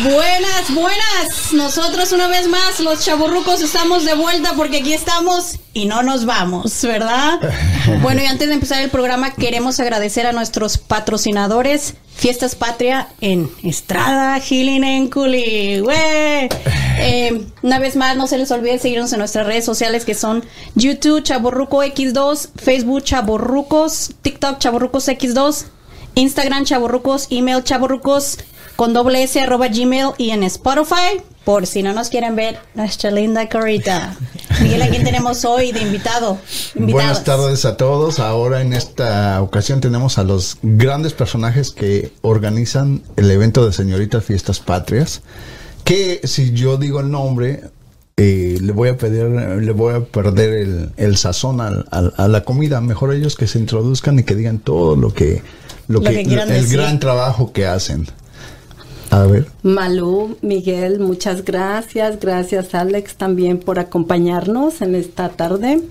Buenas, buenas. Nosotros una vez más, los chaburrucos, estamos de vuelta porque aquí estamos y no nos vamos, ¿verdad? Bueno, y antes de empezar el programa, queremos agradecer a nuestros patrocinadores Fiestas Patria en Estrada, Healing en Culi. Eh, una vez más, no se les olvide seguirnos en nuestras redes sociales que son YouTube Chaborruco X2, Facebook Chaborrucos, TikTok Chaborrucos X2, Instagram Chaborrucos, email Chaborrucos con doble S arroba Gmail y en Spotify, por si no nos quieren ver nuestra linda carita. Miguel, ¿a quién tenemos hoy de invitado? Buenas tardes a todos. Ahora en esta ocasión tenemos a los grandes personajes que organizan el evento de Señoritas Fiestas Patrias. Que si yo digo el nombre, eh, le voy a pedir, le voy a perder el, el sazón a la comida. Mejor ellos que se introduzcan y que digan todo lo que, lo, que, el gran trabajo que hacen. A ver. Malú, Miguel, muchas gracias. Gracias, Alex, también por acompañarnos en esta tarde.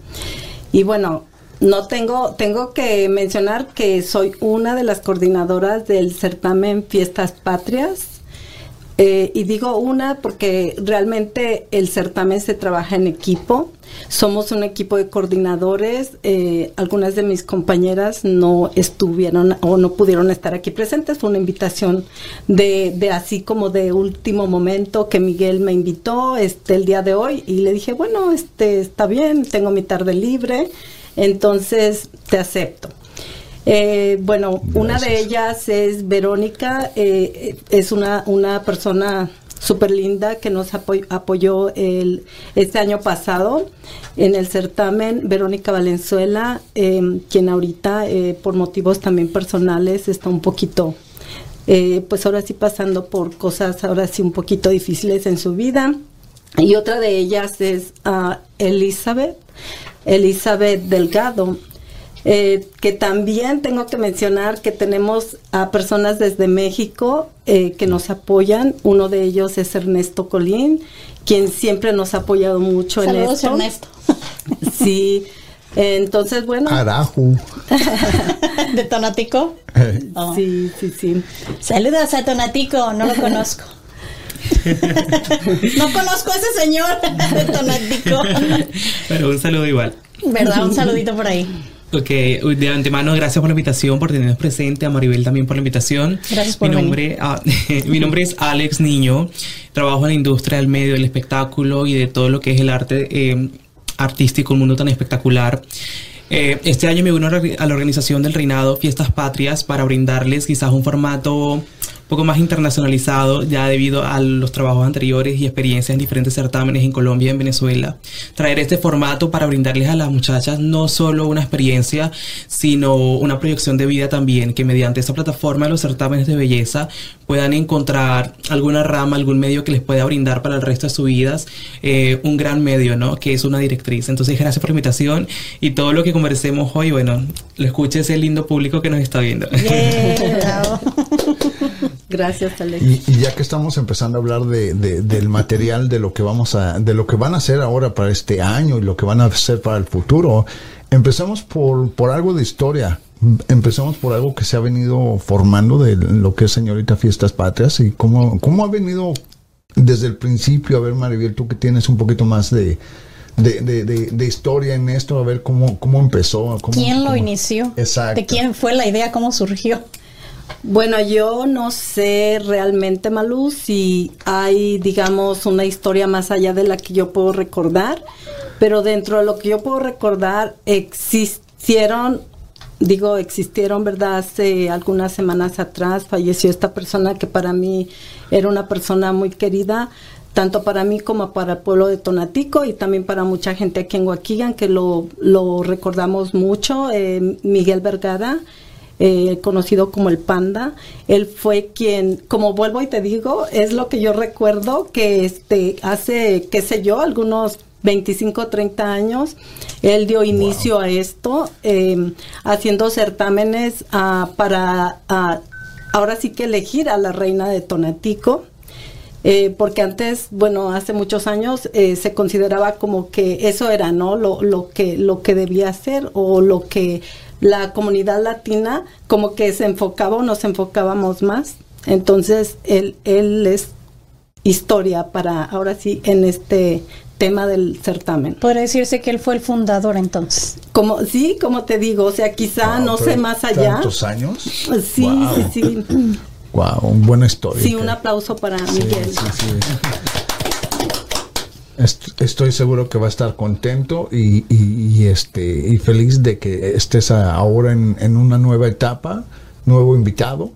Y bueno, no tengo, tengo que mencionar que soy una de las coordinadoras del certamen Fiestas Patrias eh, y digo una porque realmente el certamen se trabaja en equipo. Somos un equipo de coordinadores. Eh, algunas de mis compañeras no estuvieron o no pudieron estar aquí presentes. Fue una invitación de, de así como de último momento que Miguel me invitó este, el día de hoy y le dije, bueno, este está bien, tengo mi tarde libre, entonces te acepto. Eh, bueno, una de ellas es Verónica, eh, es una, una persona súper linda que nos apoyó el, este año pasado en el certamen, Verónica Valenzuela, em, quien ahorita eh, por motivos también personales está un poquito, pues ahora sí pasando por cosas ahora sí un poquito difíciles en su vida. Y otra de ellas es uh, Elizabeth, Elizabeth Delgado. Eh, que también tengo que mencionar que tenemos a personas desde México eh, que nos apoyan. Uno de ellos es Ernesto Colín, quien siempre nos ha apoyado mucho en esto. Ernesto. Sí. Entonces, bueno. Araju. ¿De Tonatico? Oh. Sí, sí, sí. Saludos a Tonatico, no lo conozco. no conozco a ese señor de Tonatico. Pero un saludo igual. ¿Verdad? Un saludito por ahí. Ok, de antemano, gracias por la invitación, por tenernos presente, a Maribel también por la invitación. Gracias por mi venir. nombre, ah, mi nombre es Alex Niño, trabajo en la industria del medio, del espectáculo y de todo lo que es el arte eh, artístico, un mundo tan espectacular. Eh, este año me uno a la organización del Reinado Fiestas Patrias para brindarles quizás un formato poco más internacionalizado ya debido a los trabajos anteriores y experiencias en diferentes certámenes en Colombia y en Venezuela. Traer este formato para brindarles a las muchachas no solo una experiencia, sino una proyección de vida también, que mediante esta plataforma de los certámenes de belleza puedan encontrar alguna rama, algún medio que les pueda brindar para el resto de sus vidas eh, un gran medio, ¿no? Que es una directriz. Entonces, gracias por la invitación y todo lo que conversemos hoy, bueno, lo escuche ese lindo público que nos está viendo. Yeah, Gracias, Alex. Y, y, ya que estamos empezando a hablar de, de, del material, de lo que vamos a, de lo que van a hacer ahora para este año y lo que van a hacer para el futuro, empecemos por, por algo de historia. Empecemos por algo que se ha venido formando de lo que es Señorita Fiestas Patrias y cómo, cómo ha venido desde el principio. A ver, Maribel, tú que tienes un poquito más de, de, de, de, de, historia en esto, a ver cómo, cómo empezó. Cómo, ¿Quién lo cómo... inició? Exacto. ¿De quién fue la idea? ¿Cómo surgió? Bueno, yo no sé realmente, Malú, si hay, digamos, una historia más allá de la que yo puedo recordar, pero dentro de lo que yo puedo recordar, existieron, digo, existieron, ¿verdad? Hace algunas semanas atrás falleció esta persona que para mí era una persona muy querida, tanto para mí como para el pueblo de Tonatico y también para mucha gente aquí en Huaquigan, que lo, lo recordamos mucho, eh, Miguel Vergara. Eh, conocido como el Panda. Él fue quien, como vuelvo y te digo, es lo que yo recuerdo que este hace, qué sé yo, algunos 25, 30 años, él dio inicio wow. a esto, eh, haciendo certámenes uh, para uh, ahora sí que elegir a la reina de Tonatico. Eh, porque antes, bueno, hace muchos años eh, se consideraba como que eso era, ¿no? Lo, lo, que, lo que debía hacer o lo que la comunidad latina como que se enfocaba o nos enfocábamos más. Entonces, él, él es historia para ahora sí en este tema del certamen. Podría decirse que él fue el fundador entonces. Como sí, como te digo, o sea, quizá no sé más allá. ¿Tantos años? Sí, sí, sí. Wow, un buena historia. Sí, un aplauso para Miguel. Estoy seguro que va a estar contento y, este y feliz de que estés ahora en, en una nueva etapa, nuevo invitado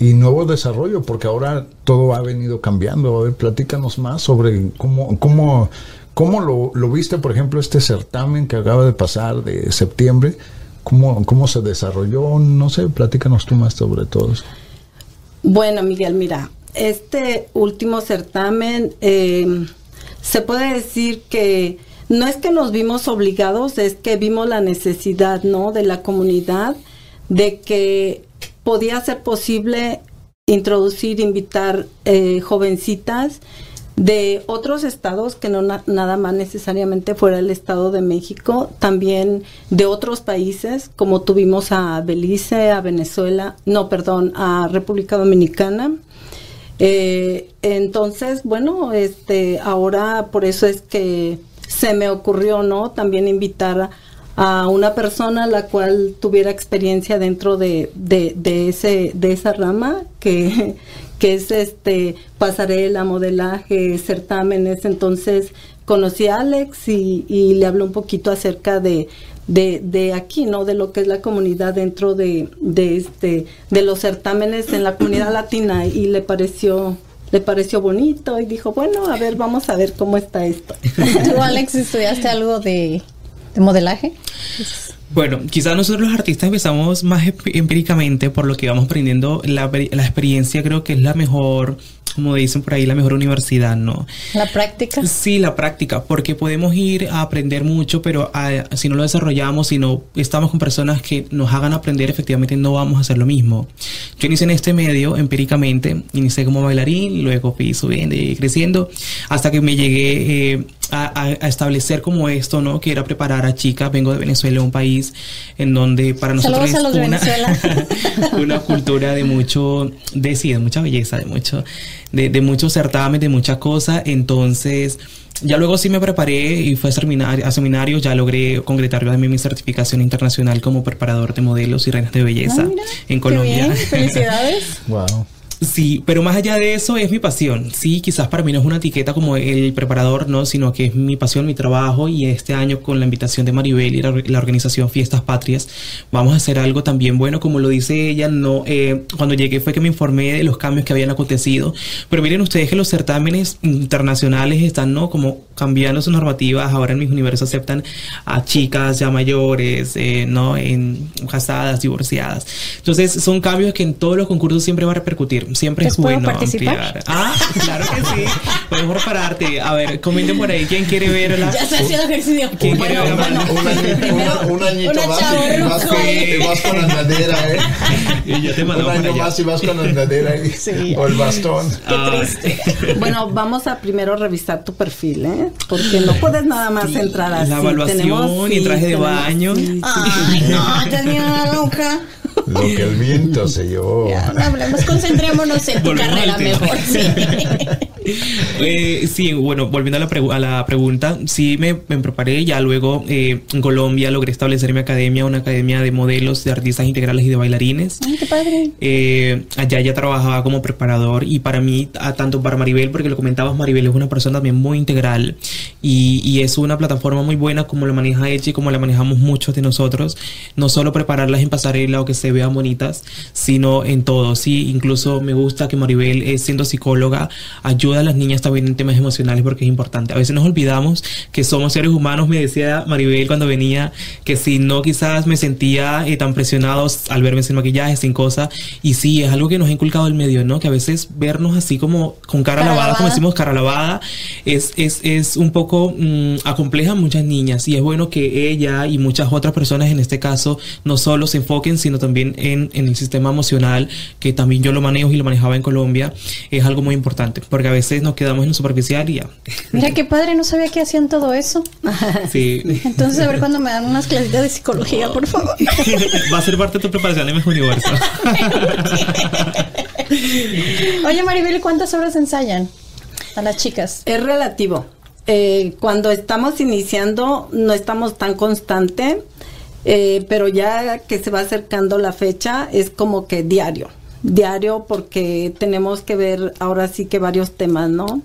y nuevo desarrollo, porque ahora todo ha venido cambiando. A ver, platícanos más sobre cómo, cómo, cómo lo, lo viste, por ejemplo, este certamen que acaba de pasar de septiembre. ¿Cómo, ¿Cómo se desarrolló? No sé, platícanos tú más sobre todo eso. Bueno, Miguel, mira, este último certamen eh, se puede decir que no es que nos vimos obligados, es que vimos la necesidad, ¿no? De la comunidad de que podía ser posible introducir, invitar eh, jovencitas de otros estados que no nada más necesariamente fuera el estado de México, también de otros países como tuvimos a Belice, a Venezuela, no, perdón, a República Dominicana. Eh, entonces, bueno, este, ahora por eso es que se me ocurrió, ¿no? También invitar a una persona la cual tuviera experiencia dentro de, de, ese, de esa rama que, que es este pasarela, modelaje, certámenes. Entonces conocí a Alex y, y le hablé un poquito acerca de, de, de, aquí, ¿no? De lo que es la comunidad dentro de, de, este, de los certámenes en la comunidad latina y le pareció le pareció bonito y dijo, bueno, a ver, vamos a ver cómo está esto. ¿Tú, Alex, estudiaste algo de de modelaje? Bueno, quizás nosotros los artistas empezamos más empíricamente por lo que vamos aprendiendo. La, la experiencia creo que es la mejor como dicen por ahí, la mejor universidad, ¿no? La práctica. Sí, la práctica, porque podemos ir a aprender mucho, pero si no lo desarrollamos, si no estamos con personas que nos hagan aprender, efectivamente no vamos a hacer lo mismo. Yo inicié en este medio empíricamente, inicié como bailarín, luego fui subiendo y creciendo, hasta que me llegué eh, a, establecer como esto, ¿no? Que era preparar a chicas. Vengo de Venezuela, un país en donde para nosotros es una, una cultura de mucho, de sí, de mucha belleza, de mucho de, de muchos certámenes, de muchas cosas. Entonces, ya luego sí me preparé y fue a, seminario, a seminarios, ya logré concretar también mi certificación internacional como preparador de modelos y reinas de belleza ah, en Colombia. Felicidades. wow. Sí, pero más allá de eso es mi pasión. Sí, quizás para mí no es una etiqueta como el preparador, no, sino que es mi pasión, mi trabajo y este año con la invitación de Maribel y la, organización Fiestas Patrias vamos a hacer algo también bueno, como lo dice ella. No, eh, cuando llegué fue que me informé de los cambios que habían acontecido, pero miren ustedes que los certámenes internacionales están, no, como cambiando sus normativas. Ahora en mis universos aceptan a chicas ya mayores, eh, no, en casadas, divorciadas. Entonces son cambios que en todos los concursos siempre va a repercutir siempre es bueno ampliar. Ah, claro que sí. Podemos prepararte. A ver, comenten por ahí quién quiere ver la. Ya está haciendo ejercicio. ¿Quién quiere ver un, añito más y vas con, andadera, ¿eh? Y ya te Un año más y vas con andadera o el bastón. Qué triste. bueno, vamos a primero revisar tu perfil, ¿eh? Porque no puedes nada más entrar así. La evaluación y traje de baño. Ay, no, tenía una loca. Lo que el viento se llevó. Ya, hablemos, concentrémonos en tu carrera mejor. Sí. Eh, sí, bueno, volviendo a la, a la pregunta, sí me, me, preparé, ya luego eh, en Colombia logré establecer mi academia, una academia de modelos, de artistas integrales y de bailarines. Ay, qué padre. Eh, allá ya trabajaba como preparador y para mí, tanto para Maribel, porque lo comentabas, Maribel es una persona también muy integral y, y es una plataforma muy buena como la maneja ella y como la manejamos muchos de nosotros, no solo prepararlas en pasarela o que se vean bonitas, sino en todo, sí, incluso me gusta que Maribel, siendo psicóloga, ayuda a las niñas también en temas emocionales porque es importante. A veces nos olvidamos que somos seres humanos. Me decía Maribel cuando venía que si no quizás me sentía eh, tan presionados al verme sin maquillaje, sin cosas. Y sí, es algo que nos ha inculcado el medio, ¿no? Que a veces vernos así como con cara, lavada, como decimos cara lavada, es, es, es un poco mm, acompleja a muchas niñas. Y es bueno que ella y muchas otras personas en este caso no solo se enfoquen, sino también en, en el sistema emocional, que también yo lo manejo y lo manejaba en Colombia. Es algo muy importante, porque a veces nos quedamos en lo superficial y ya. Mira qué padre, no sabía que hacían todo eso. Sí. Entonces, a ver cuando me dan unas clasitas de psicología, por favor. Va a ser parte de tu preparación en Mejor Universo. Oye, Maribel, ¿cuántas horas ensayan? a las chicas? Es relativo. Eh, cuando estamos iniciando no estamos tan constante, eh, pero ya que se va acercando la fecha es como que diario diario porque tenemos que ver ahora sí que varios temas, ¿no?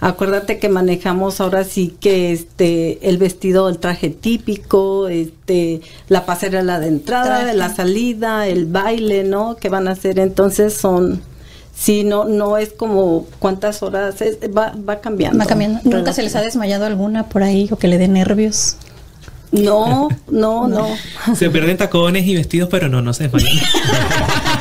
Acuérdate que manejamos ahora sí que este el vestido, el traje típico, este la pasarela de entrada, de la salida, el baile, ¿no? Que van a hacer, entonces son Sí, no, no es como cuántas horas, va, va cambiando. Va cambiando. ¿Nunca se les ha desmayado alguna por ahí o que le dé nervios? No, no, no, Se pierden tacones y vestidos, pero no, no se desmayan.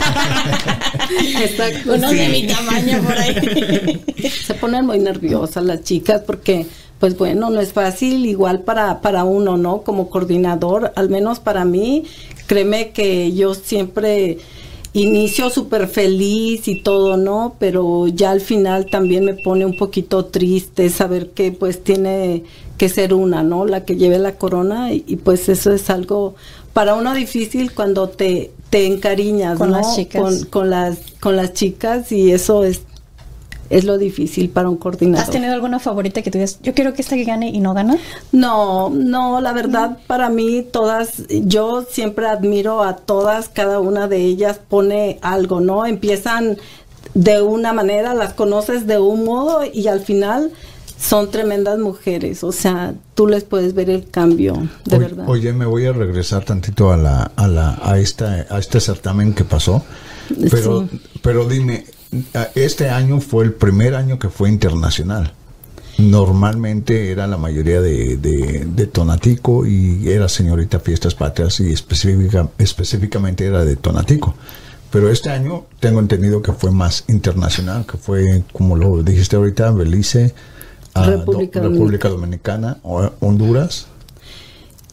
Exacto. Uno de mi tamaño por ahí. Se ponen muy nerviosas las chicas porque, pues bueno, no es fácil, igual para, para uno, ¿no? Como coordinador, al menos para mí, créeme que yo siempre inicio súper feliz y todo, ¿no? Pero ya al final también me pone un poquito triste saber que pues tiene que ser una, ¿no? La que lleve la corona y, pues eso es algo para uno difícil cuando te, te encariñas, con Las chicas. Con, las, con las chicas y eso es es lo difícil para un coordinador. ¿Has tenido alguna favorita que tú digas, yo quiero que esta que gane y no gana? No, no, la verdad para mí todas, yo siempre admiro a todas, cada una de ellas pone algo, ¿no? Empiezan de una manera, las conoces de un modo y al final son tremendas mujeres, o sea, tú les puedes ver el cambio, de verdad. Oye, me voy a regresar tantito a la a la a esta a este certamen que pasó. Pero pero dime, este año fue el primer año que fue internacional. Normalmente era la mayoría de, de, Tonatico y era señorita Fiestas Patrias y específica, específicamente era de Tonatico. Pero este año tengo entendido que fue más internacional, que fue, como lo dijiste ahorita, Belice, ah, República, República Dominicana, Honduras.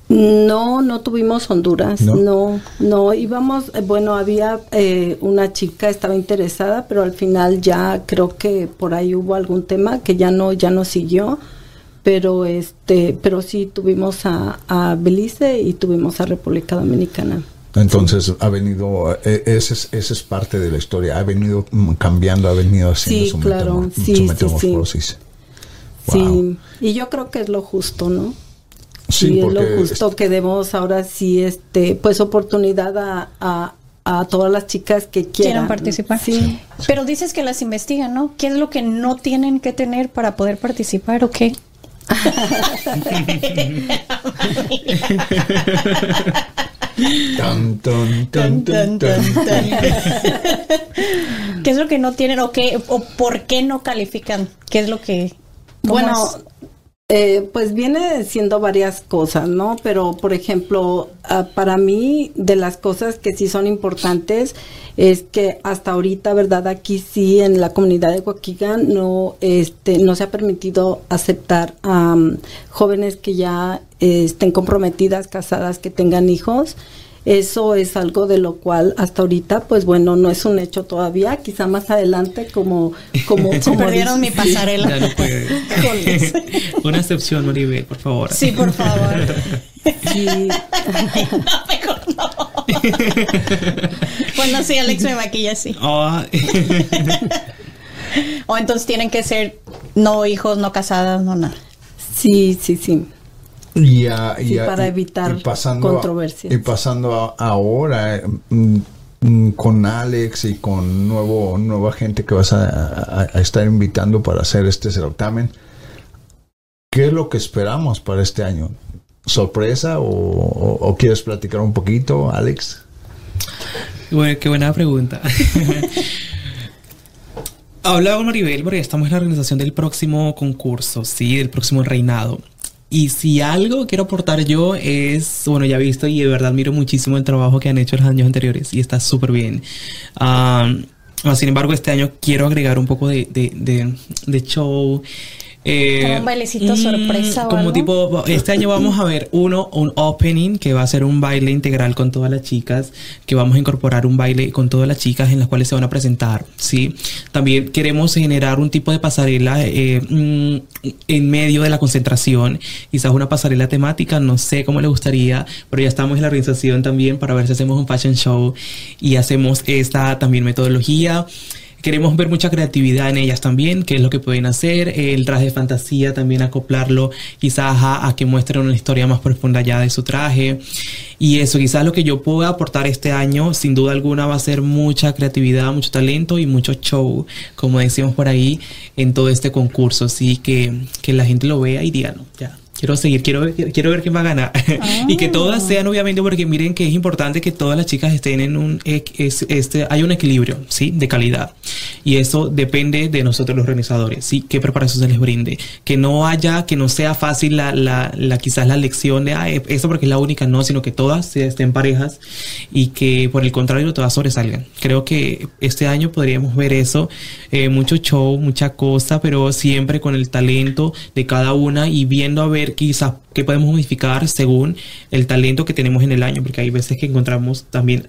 No, no tuvimos Honduras, no, no, íbamos, eh, bueno, había eh, una chica, estaba interesada, pero al final ya creo que por ahí hubo algún tema que ya no, ya no siguió, pero este, pero sí tuvimos a, Belice y tuvimos a República Dominicana. Entonces ha venido, eh, esa es, esa es parte de la historia, ha venido cambiando, ha venido haciendo sí, claro, sí, Sí, sí, y yo creo que es lo justo, ¿no? Sí, es lo justo que demos ahora sí, este, pues oportunidad a, a, a todas las chicas que quieran, participar. Sí. Pero dices que las investigan, ¿no? ¿Qué es lo que no tienen que tener para poder participar o qué? ¿Qué es lo que no tienen o qué o por qué no califican? ¿Qué es lo que bueno, eh, pues viene siendo varias cosas, ¿no? Pero, por ejemplo, ah, para mí, de las cosas que sí son importantes es que hasta ahorita, ¿verdad? Aquí sí, en la comunidad de Huaquigan, no, este, no se ha permitido aceptar a jóvenes que ya eh, estén comprometidas, casadas, que tengan hijos. Eso es algo de lo cual hasta ahorita, pues bueno, no es un hecho todavía. Quizá más adelante, como como, Se perdieron mi pasarela. Una excepción, Maribel, por favor. Sí, por favor. Sí. no, mejor no. bueno, sí, Alex me maquilla así. o entonces tienen que ser no hijos, no casadas, no nada. Sí, sí, sí. Y, para evitar controversias. Y pasando ahora mm, mm, con Alex y con nuevo nueva gente que vas a, estar invitando para hacer este certamen, ¿qué es lo que esperamos para este año? ¿Sorpresa o, quieres platicar un poquito, Alex? Bueno, qué buena pregunta. Hablaba con Maribel porque estamos en la organización del próximo concurso, sí, del próximo reinado. Y si algo quiero aportar yo es, bueno, ya he visto y de verdad admiro muchísimo el trabajo que han hecho los años anteriores y está súper bien. sin embargo, este año quiero agregar un poco de, de, de show eh, un bailecito sorpresa. como tipo, este año vamos a ver uno, un opening que va a ser un baile integral con todas las chicas, que vamos a incorporar un baile con todas las chicas en las cuales se van a presentar, ¿sí? También queremos generar un tipo de pasarela eh, mm, en medio de la concentración, quizás una pasarela temática, no sé cómo le gustaría, pero ya estamos en la organización también para ver si hacemos un fashion show y hacemos esta también metodología. Queremos ver mucha creatividad en ellas también, qué es lo que pueden hacer, el traje de fantasía también acoplarlo quizás a, que muestren una historia más profunda ya de su traje. Y eso, quizás lo que yo pueda aportar este año, sin duda alguna, va a ser mucha creatividad, mucho talento y mucho show, como decimos por ahí, en todo este concurso. Así que, que la gente lo vea y diga, no, ya, quiero seguir, quiero, quiero ver quién va a ganar. y que todas sean, obviamente, porque miren que es importante que todas las chicas estén en un, este, hay un equilibrio, ¿sí? De calidad. Y eso depende de nosotros los organizadores, ¿sí? Qué preparación se les brinde. Que no haya, que no sea fácil la, la, la quizás la lección de, ah, eso porque es la única, no, sino que todas estén parejas y que por el contrario todas sobresalgan. Creo que este año podríamos ver eso, eh, mucho show, mucha cosa, pero siempre con el talento de cada una y viendo a ver quizás qué podemos modificar según el talento que tenemos en el año, porque hay veces que encontramos también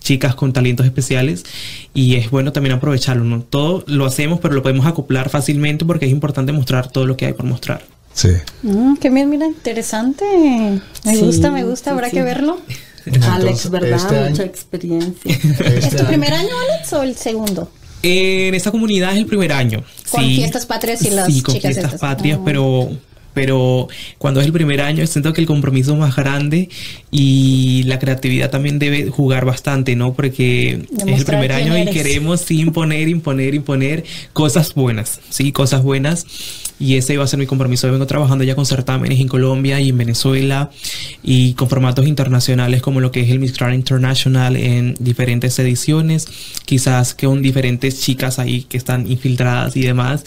chicas con talentos especiales y es bueno también aprovecharlo. ¿no? Todo lo hacemos, pero lo podemos acoplar fácilmente porque es importante mostrar todo lo que hay por mostrar. Sí. Mm, qué bien, mira, interesante. Me gusta, me gusta, habrá que verlo. Alex, ¿verdad? Este Mucha experiencia. ¿Es tu primer año, Alex, o el segundo? en esta comunidad es el primer año. Con fiestas patrias y las sí, con fiestas patrias, pero pero cuando es el primer año siento que el compromiso es más grande y la creatividad también debe jugar bastante, ¿no? Porque es el primer año y queremos imponer, imponer, imponer cosas buenas, ¿sí? Cosas buenas y ese va a ser mi compromiso. Yo vengo trabajando ya con certámenes en Colombia y en Venezuela y con formatos internacionales como lo que es el Miss Grand International en diferentes ediciones, quizás con diferentes chicas ahí que están infiltradas y demás.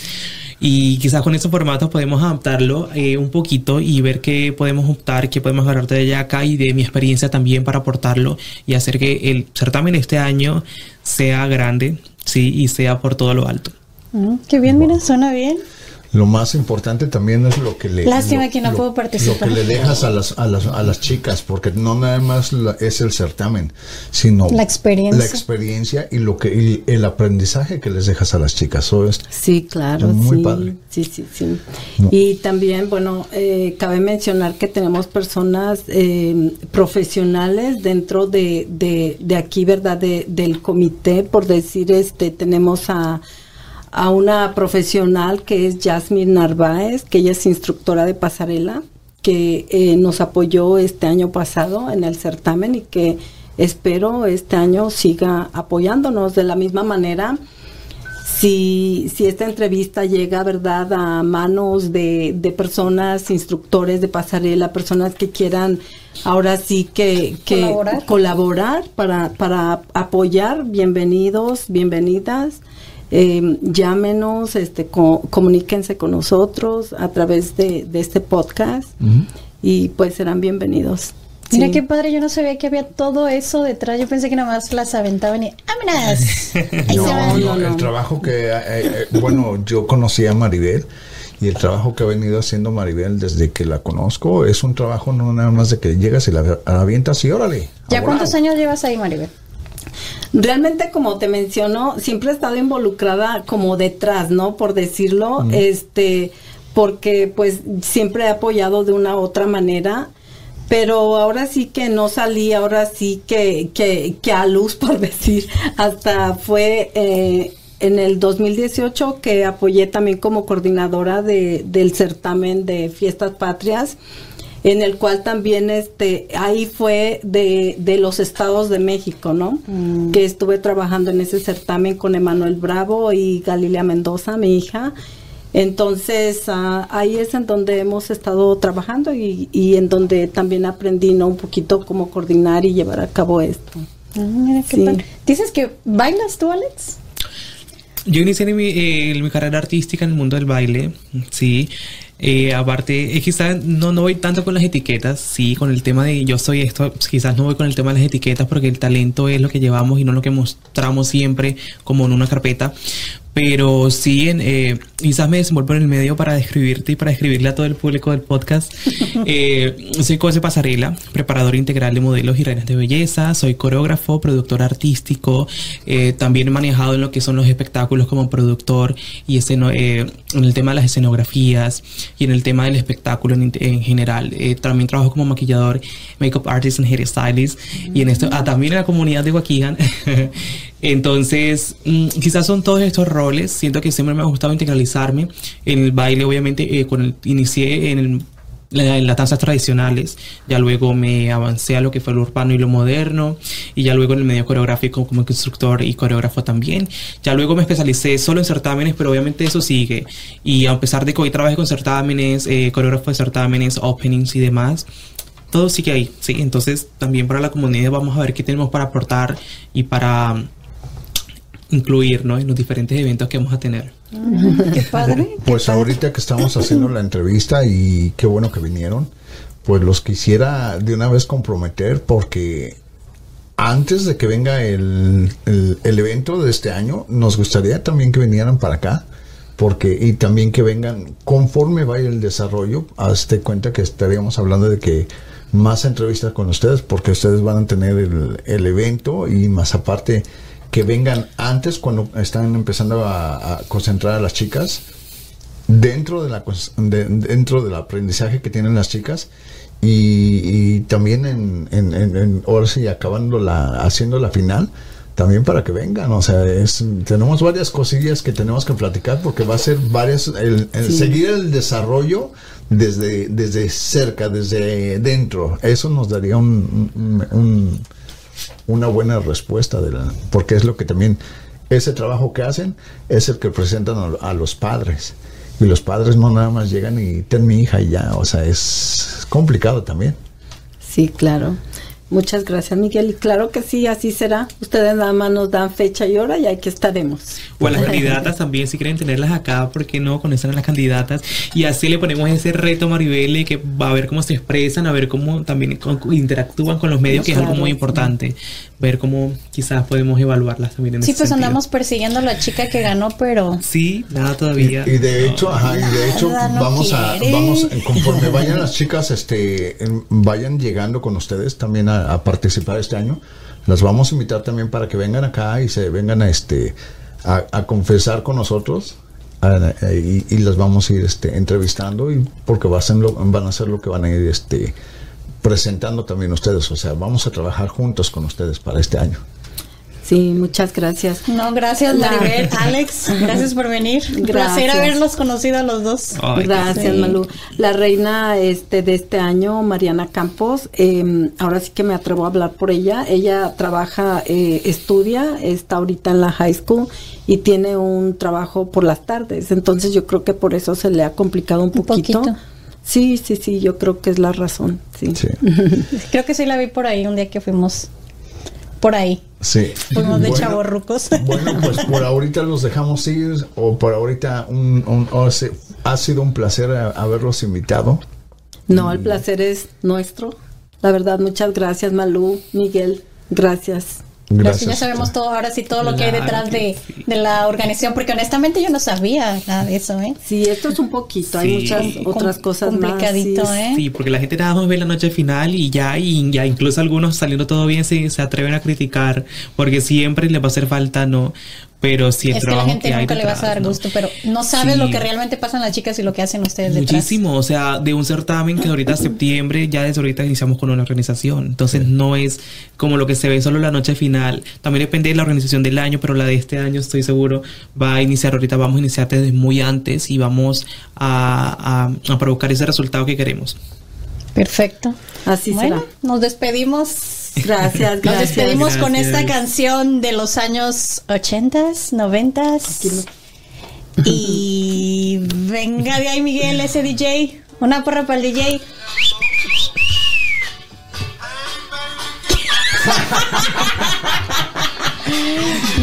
Y quizás con esos formatos podemos adaptarlo eh, un poquito y ver qué podemos optar, qué podemos agarrar de allá acá y de mi experiencia también para aportarlo y hacer que el certamen este año sea grande, sí, y sea por todo lo alto. Mm, qué bien, mira, suena bien lo más importante también es lo que le lástima que no puedo participar. lo que le dejas a las, a las, a las chicas porque no nada más es el certamen sino la experiencia. la experiencia y lo que el aprendizaje que les dejas a las chicas. Sí claro muy padre. Sí sí sí. Y también bueno eh, cabe mencionar que tenemos personas eh, profesionales dentro de, de, de aquí verdad de, del comité por decir este tenemos a a una profesional que es Jasmine Narváez, que ella es instructora de pasarela, que eh, nos apoyó este año pasado en el certamen y que espero este año siga apoyándonos de la misma manera. Si, si esta entrevista llega, ¿verdad?, a manos de, de personas, instructores de pasarela, personas que quieran ahora sí que, colaborar, colaborar para, para apoyar, bienvenidos, bienvenidas eh, llámenos, este, comuníquense con nosotros a través de, este podcast y pues serán bienvenidos. Mira qué padre, yo no sabía que había todo eso detrás. Yo pensé que nada más las aventaban y ¡ámenas! no, no, el trabajo que, eh, eh, bueno, yo conocí a Maribel y el trabajo que ha venido haciendo Maribel desde que la conozco es un trabajo no nada más de que llegas y la, avientas y órale. ¿Ya cuántos años llevas ahí, Maribel? Realmente, como te menciono, siempre he estado involucrada como detrás, ¿no? Por decirlo, este, porque pues siempre he apoyado de una u otra manera pero ahora sí que no salí, ahora sí que, que, que a luz, por decir, hasta fue eh, en el 2018 que apoyé también como coordinadora de, del certamen de fiestas patrias en el cual también este ahí fue de, de los estados de México, ¿no? Mm. Que estuve trabajando en ese certamen con Emanuel Bravo y Galilea Mendoza, mi hija. Entonces ah, ahí es en donde hemos estado trabajando y, y, en donde también aprendí ¿no? un poquito cómo coordinar y llevar a cabo esto. Ah, qué ¿Dices que bailas tú, Alex? Yo inicié mi, eh, mi carrera artística en el mundo del baile, sí. Eh, aparte, quizás no, no voy tanto con las etiquetas, sí, con el tema de yo soy esto, quizás no voy con el tema de las etiquetas porque el talento es lo que llevamos y no lo que mostramos siempre como en una carpeta, pero sí, en, eh, quizás me desenvuelvo en el medio para describirte y para escribirle a todo el público del podcast. eh, soy José Pasarela, preparador integral de modelos y reinas de belleza. Soy coreógrafo, productor artístico. Eh, también he manejado en lo que son los espectáculos como productor y eh, en el tema de las escenografías y en el tema del espectáculo en, general. También trabajo como maquillador, makeup artist and hairstylist. Y en esto, ah, también en la comunidad de Waukegan Entonces, mm, quizás son todos estos roles. Siento que siempre me ha gustado integralizarme. En el baile, obviamente, eh, con inicié en las danzas tradicionales, ya luego me avancé a lo que fue lo urbano y lo moderno, y ya luego en el medio coreográfico como instructor y coreógrafo también. Ya luego me especialicé solo en certámenes, pero obviamente eso sigue. Y a pesar de que hoy trabajé con certámenes, eh, coreógrafo de certámenes, openings y demás, todo sigue ahí, ¿sí? Entonces también para la comunidad vamos a ver qué tenemos para aportar y para incluir en los diferentes eventos que vamos a tener. Qué padre. Pues ahorita que estamos haciendo la entrevista y qué bueno que vinieron, pues los quisiera de una vez comprometer porque antes de que venga el, el, evento de este año, nos gustaría también que vinieran para acá porque y también que vengan conforme vaya el desarrollo, hazte cuenta que estaríamos hablando de que más entrevistas con ustedes porque ustedes van a tener el, el evento y más aparte que vengan antes cuando están empezando a, concentrar a las chicas dentro de la dentro del aprendizaje que tienen las chicas y, también en, en, ahora sí acabando la haciendo la final también para que vengan o sea es, tenemos varias cosillas que tenemos que platicar porque va a ser varias el, seguir el desarrollo desde desde cerca desde dentro eso nos daría un una buena respuesta de la, porque es lo que también ese trabajo que hacen es el que presentan a, los padres y los padres no nada más llegan y ten mi hija y ya, o sea, es complicado también. Sí, claro. Muchas gracias, Miguel. Y claro que sí, así será. Ustedes nada más nos dan fecha y hora y aquí estaremos. O a las candidatas también, si quieren tenerlas acá, ¿por qué no conocen a las candidatas? Y así le ponemos ese reto a Maribel que va a ver cómo se expresan, a ver cómo también interactúan con los medios, que es algo muy importante. Ver cómo quizás podemos evaluarlas también en Sí, pues andamos persiguiendo a la chica que ganó, pero... Sí, nada todavía. Y, de hecho, ajá, y de hecho, vamos a, vamos, conforme vayan las chicas, este, vayan llegando con ustedes también a a, participar este año, las vamos a invitar también para que vengan acá y se vengan a este a, confesar con nosotros y, las vamos a ir este, entrevistando y porque van a, ser lo, van a hacer lo que van a ir este presentando también ustedes, o sea, vamos a trabajar juntos con ustedes para este año. Sí, muchas gracias. No, gracias Maribel, Alex, gracias por venir. Un placer haberlos conocido a los dos. gracias, Malú. La reina este de este año, Mariana Campos, eh, ahora sí que me atrevo a hablar por ella. Ella trabaja, eh, estudia, está ahorita en la high school y tiene un trabajo por las tardes. Entonces yo creo que por eso se le ha complicado un, poquito. Sí, sí, sí, yo creo que es la razón. sí. creo que sí la vi por ahí un día que fuimos por ahí. Sí. Fuimos de bueno, rucos. Bueno, pues por ahorita los dejamos ir, o por ahorita un, ha sido un placer haberlos invitado. No, el placer es nuestro. La verdad, muchas gracias, Malú, Miguel. Gracias. Gracias. ya sabemos todo, ahora sí, todo lo que hay detrás de, la organización, porque honestamente yo no sabía nada de eso, ¿eh? Sí, esto es un poquito, hay muchas otras cosas complicadito, más. ¿eh? Sí, porque la gente nada más ve la noche final y ya, y ya incluso algunos saliendo todo bien se, se atreven a criticar, porque siempre les va a hacer falta, ¿no? Pero si el es trabajo que, la gente nunca le vas a dar gusto, pero no sabes lo que realmente pasan las chicas y lo que hacen ustedes Muchísimo, o sea, de un certamen que ahorita septiembre, ya desde ahorita iniciamos con una organización, entonces no es como lo que se ve solo la noche final, también depende de la organización del año, pero la de este año estoy seguro va a iniciar ahorita, vamos a iniciar desde muy antes y vamos a, a, provocar ese resultado que queremos. Perfecto. Así bueno, Nos despedimos Gracias, gracias. Nos despedimos con esta canción de los años 80s, 90 Y venga de ahí, Miguel, ese DJ. Una porra para el DJ.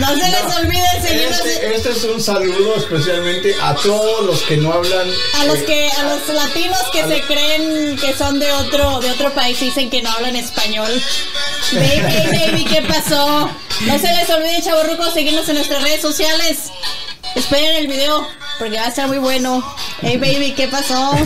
No se les olvide seguirnos. Este, este, es un saludo especialmente a todos los que no hablan. A los que, a los latinos que se creen que son de otro, de otro país y dicen que no hablan español. Baby, baby, ¿qué pasó? No se les olvide, chavorrucos, seguirnos en nuestras redes sociales. Esperen el video porque va a estar muy bueno. Hey baby, ¿qué pasó?